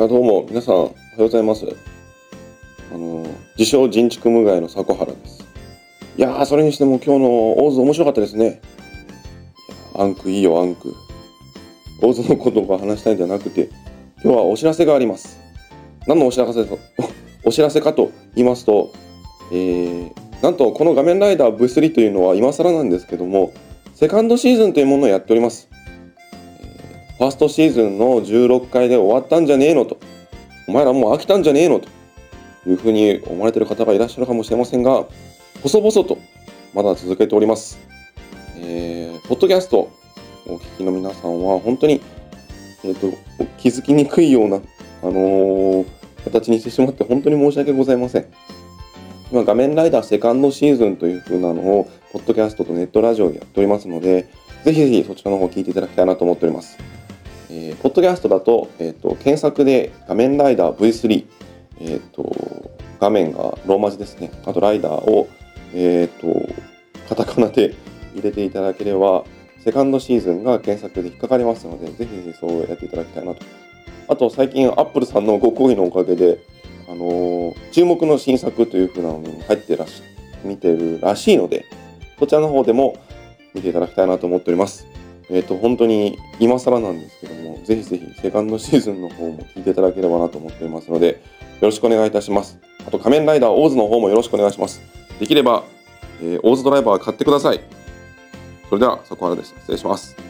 あどうも、皆さん、おはようございます。あの、自称人畜無害の迫原です。いやー、それにしても今日の大津面白かったですね。アンクいいよ、アンク。大津のことが話したいんじゃなくて、今日はお知らせがあります。何のお知らせ、お知らせかと言いますと、えー、なんとこの画面ライダー V3 というのは今更なんですけども、セカンドシーズンというものをやっております。ファーストシーズンの16回で終わったんじゃねえのと、お前らもう飽きたんじゃねえのというふうに思われてる方がいらっしゃるかもしれませんが、細々とまだ続けております。えー、ポッドキャストお聞きの皆さんは本当に、えー、と気づきにくいような、あのー形にしてしまって本当に申し訳ございません。今、画面ライダーセカンドシーズンという風なのを、ポッドキャストとネットラジオでやっておりますので、ぜひぜひそちらの方聞いていただきたいなと思っております。えーポッドキャストだと、えっ、と、検索で画面ライダー V3、えっ、と、画面がローマ字ですね。あとライダーを、えっ、と、カタカナで入れていただければ、セカンドシーズンが検索で引っかかりますので、ぜひぜひそうやっていただきたいなと。あと、最近、アップルさんのご好意のおかげで、あのー注目の新作という風なのに入ってらし見てるらしいので、そちらの方でも見ていただきたいなと思っております。えっ、と、本当に今更なんですけども、ぜひぜひセカンドシーズンの方も聞いていただければなと思っておりますので、よろしくお願いいたします。あと、仮面ライダーオーズの方もよろしくお願いします。できれば、えーオーズドライバー買ってください。それでは、そこからです。失礼します。